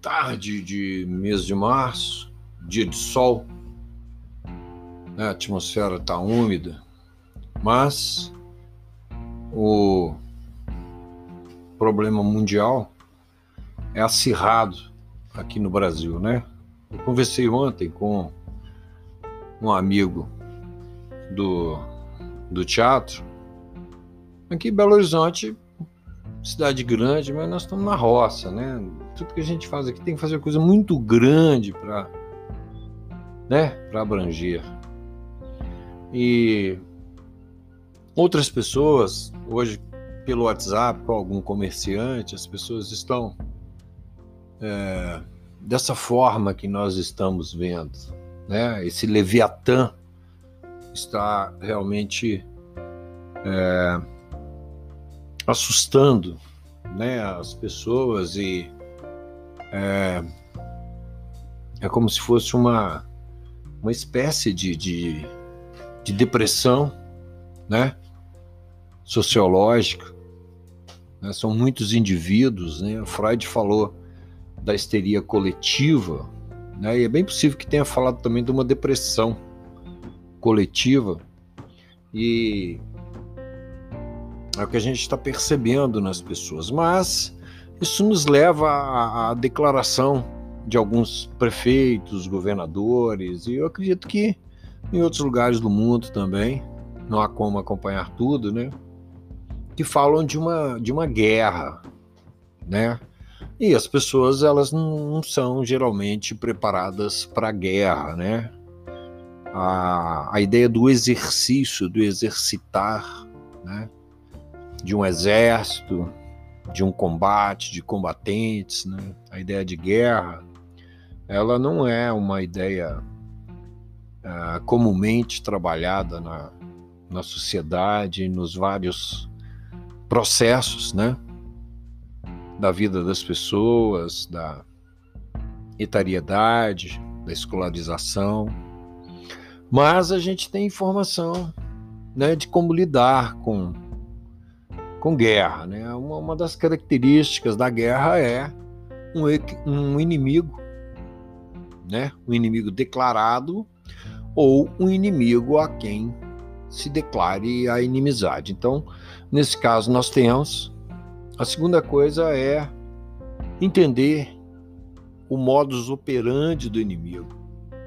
tarde de mês de março, dia de sol, a atmosfera está úmida, mas o problema mundial é acirrado aqui no Brasil, né? Eu conversei ontem com um amigo do, do teatro. Aqui em Belo Horizonte, cidade grande, mas nós estamos na roça, né? Tudo que a gente faz aqui tem que fazer coisa muito grande para né, para abranger. E outras pessoas, hoje pelo WhatsApp, com algum comerciante, as pessoas estão é, dessa forma que nós estamos vendo. Né? Esse Leviatã está realmente é, assustando né, as pessoas e é, é como se fosse uma, uma espécie de, de, de depressão né, sociológica. Né? São muitos indivíduos. Né? Freud falou da histeria coletiva, né? e é bem possível que tenha falado também de uma depressão coletiva. E é o que a gente está percebendo nas pessoas. Mas isso nos leva à, à declaração de alguns prefeitos, governadores, e eu acredito que em outros lugares do mundo também, não há como acompanhar tudo, né? Que falam de uma, de uma guerra, né? E as pessoas elas não são geralmente preparadas para a guerra, né? A, a ideia do exercício, do exercitar, né? De um exército, de um combate, de combatentes, né? A ideia de guerra, ela não é uma ideia uh, comumente trabalhada na, na sociedade, nos vários processos, né? da vida das pessoas, da etariedade, da escolarização. Mas a gente tem informação né, de como lidar com, com guerra. Né? Uma, uma das características da guerra é um, um inimigo, né? um inimigo declarado ou um inimigo a quem se declare a inimizade. Então, nesse caso, nós temos a segunda coisa é entender o modus operandi do inimigo,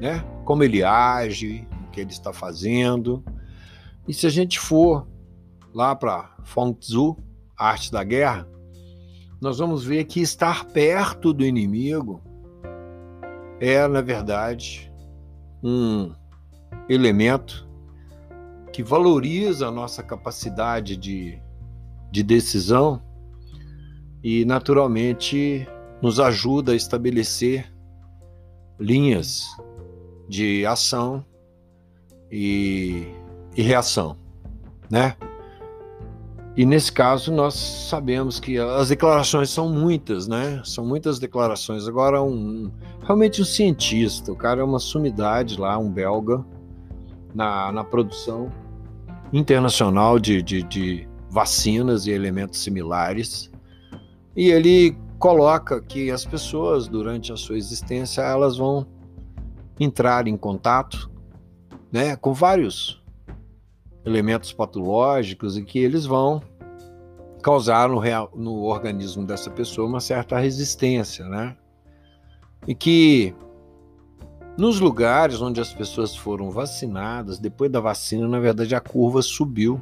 né? Como ele age, o que ele está fazendo. E se a gente for lá para Feng Tzu, arte da guerra, nós vamos ver que estar perto do inimigo é, na verdade, um elemento que valoriza a nossa capacidade de, de decisão e, naturalmente, nos ajuda a estabelecer linhas de ação e, e reação, né? E nesse caso nós sabemos que as declarações são muitas, né? São muitas declarações. Agora um realmente um cientista, o cara é uma sumidade lá, um belga na, na produção internacional de, de, de vacinas e elementos similares. E ele coloca que as pessoas, durante a sua existência, elas vão entrar em contato né, com vários elementos patológicos e que eles vão causar no, real, no organismo dessa pessoa uma certa resistência, né? E que nos lugares onde as pessoas foram vacinadas, depois da vacina, na verdade, a curva subiu.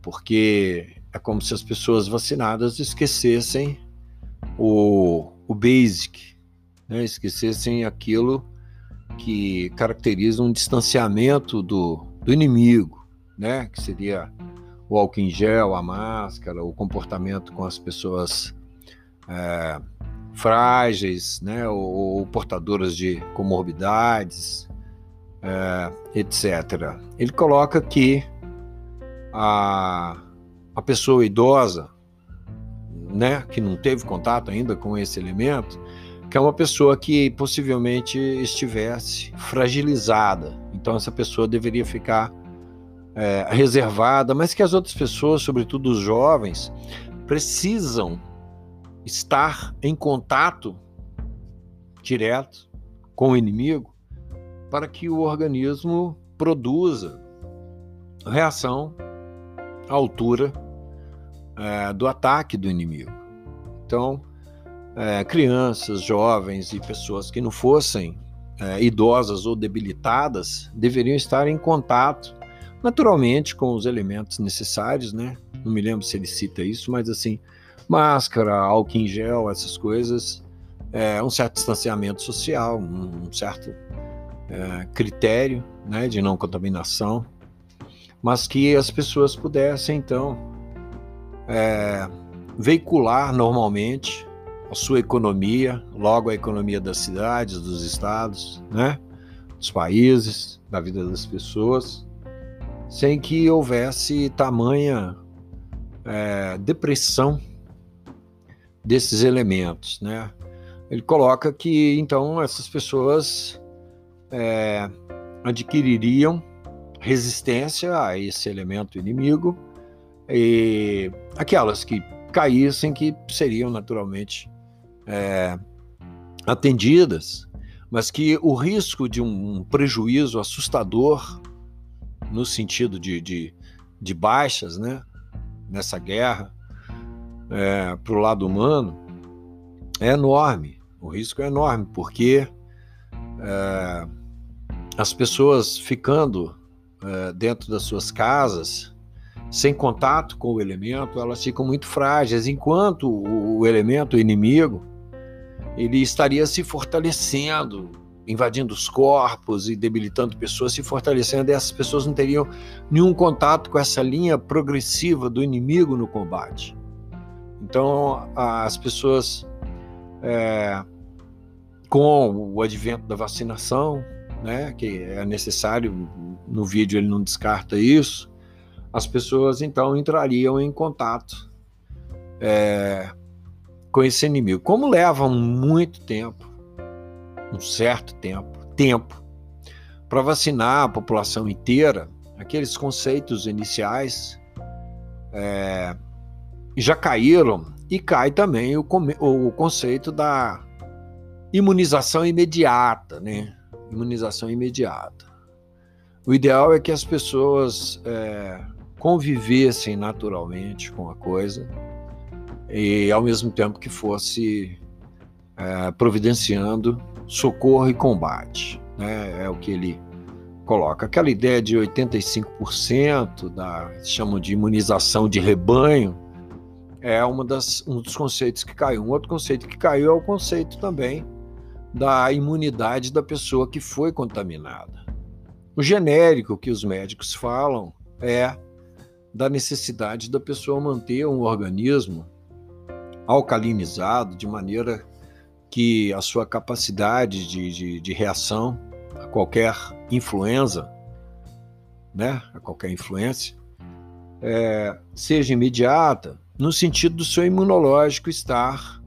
Porque é como se as pessoas vacinadas esquecessem o, o basic, né? esquecessem aquilo que caracteriza um distanciamento do, do inimigo, né? que seria o álcool em gel, a máscara, o comportamento com as pessoas é, frágeis, né? ou, ou, portadoras de comorbidades, é, etc. Ele coloca que a a pessoa idosa, né, que não teve contato ainda com esse elemento, que é uma pessoa que possivelmente estivesse fragilizada. Então essa pessoa deveria ficar é, reservada, mas que as outras pessoas, sobretudo os jovens, precisam estar em contato direto com o inimigo para que o organismo produza reação à altura é, do ataque do inimigo. Então, é, crianças, jovens e pessoas que não fossem é, idosas ou debilitadas deveriam estar em contato, naturalmente, com os elementos necessários, né? Não me lembro se ele cita isso, mas assim, máscara, álcool em gel, essas coisas, é, um certo distanciamento social, um, um certo é, critério né, de não contaminação, mas que as pessoas pudessem, então, é, veicular normalmente a sua economia, logo a economia das cidades, dos estados, né, dos países, da vida das pessoas, sem que houvesse tamanha é, depressão desses elementos, né? Ele coloca que então essas pessoas é, adquiririam resistência a esse elemento inimigo e aquelas que caíssem que seriam naturalmente é, atendidas, mas que o risco de um prejuízo assustador no sentido de, de, de baixas, né, nessa guerra, é, para o lado humano, é enorme. O risco é enorme, porque é, as pessoas ficando é, dentro das suas casas, sem contato com o elemento, elas ficam muito frágeis, enquanto o, o elemento inimigo ele estaria se fortalecendo, invadindo os corpos e debilitando pessoas, se fortalecendo, e essas pessoas não teriam nenhum contato com essa linha progressiva do inimigo no combate. Então, as pessoas, é, com o advento da vacinação, né, que é necessário, no vídeo ele não descarta isso, as pessoas então entrariam em contato é, com esse inimigo. Como levam muito tempo, um certo tempo, tempo, para vacinar a população inteira, aqueles conceitos iniciais é, já caíram e cai também o, o conceito da imunização imediata, né? Imunização imediata. O ideal é que as pessoas é, convivessem naturalmente com a coisa e ao mesmo tempo que fosse é, providenciando socorro e combate, né? É o que ele coloca. Aquela ideia de 85% da chamam de imunização de rebanho é uma das, um dos conceitos que caiu. Um outro conceito que caiu é o conceito também da imunidade da pessoa que foi contaminada. O genérico que os médicos falam é da necessidade da pessoa manter um organismo alcalinizado de maneira que a sua capacidade de, de, de reação a qualquer influenza, né, a qualquer influência, é, seja imediata, no sentido do seu imunológico estar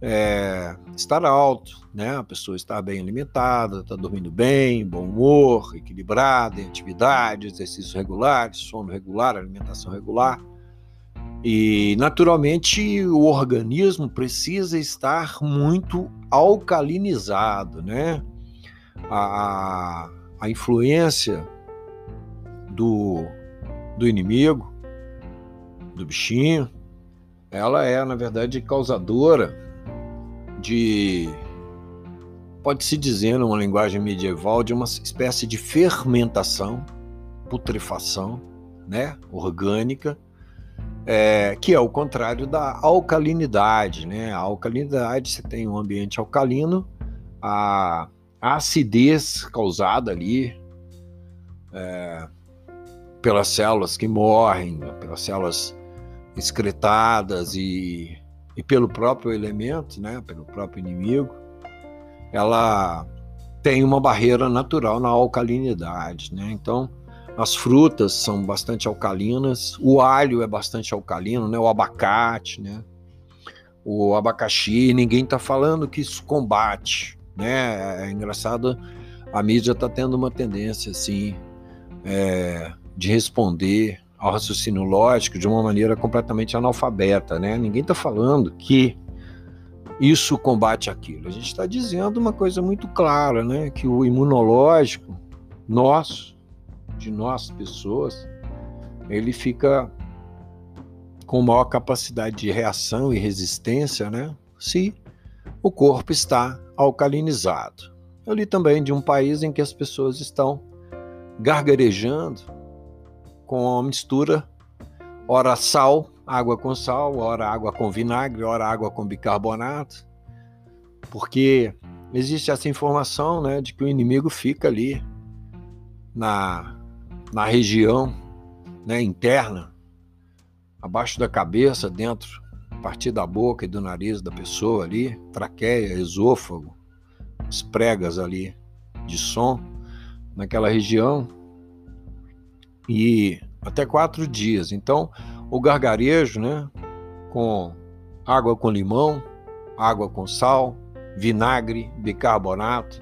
é, estar alto, né? A pessoa estar bem alimentada, está dormindo bem, bom humor, equilibrada, em atividade, exercícios regulares, sono regular, alimentação regular. E, naturalmente, o organismo precisa estar muito alcalinizado, né? A, a influência do, do inimigo, do bichinho, ela é, na verdade, causadora de pode-se dizer, numa linguagem medieval, de uma espécie de fermentação, putrefação, né, orgânica, é, que é o contrário da alcalinidade, né? A alcalinidade, você tem um ambiente alcalino, a, acidez causada ali é, pelas células que morrem, pelas células excretadas e, e pelo próprio elemento, né? Pelo próprio inimigo ela tem uma barreira natural na alcalinidade, né? Então, as frutas são bastante alcalinas, o alho é bastante alcalino, né? O abacate, né? O abacaxi, ninguém está falando que isso combate, né? É engraçado, a mídia está tendo uma tendência assim é, de responder ao raciocínio lógico de uma maneira completamente analfabeta, né? Ninguém está falando que isso combate aquilo. A gente está dizendo uma coisa muito clara, né? Que o imunológico nosso, de nós pessoas, ele fica com maior capacidade de reação e resistência, né? Se o corpo está alcalinizado. Eu li também de um país em que as pessoas estão gargarejando com a mistura ora sal, água com sal, ora água com vinagre, ora água com bicarbonato, porque existe essa informação, né, de que o inimigo fica ali na, na região, né, interna, abaixo da cabeça, dentro, a partir da boca e do nariz da pessoa ali, traqueia, esôfago, as pregas ali de som naquela região e até quatro dias. Então, o gargarejo, né, com água com limão, água com sal, vinagre, bicarbonato,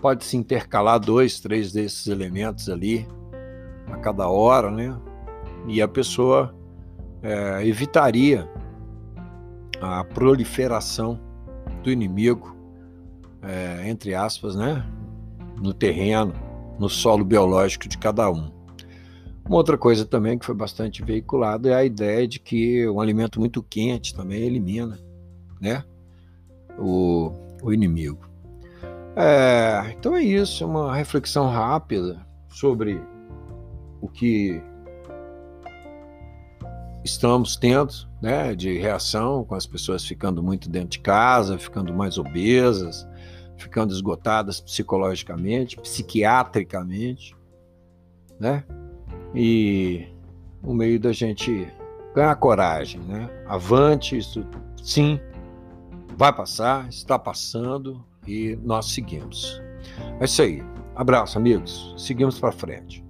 pode se intercalar dois, três desses elementos ali a cada hora, né? E a pessoa é, evitaria a proliferação do inimigo, é, entre aspas, né? No terreno, no solo biológico de cada um. Uma outra coisa também que foi bastante veiculado é a ideia de que um alimento muito quente também elimina, né, o, o inimigo. É, então é isso, uma reflexão rápida sobre o que estamos tendo, né, de reação com as pessoas ficando muito dentro de casa, ficando mais obesas, ficando esgotadas psicologicamente, psiquiatricamente, né? e o meio da gente ganhar coragem, né? Avante, isso sim, vai passar, está passando e nós seguimos. É isso aí. Abraço, amigos. Seguimos para frente.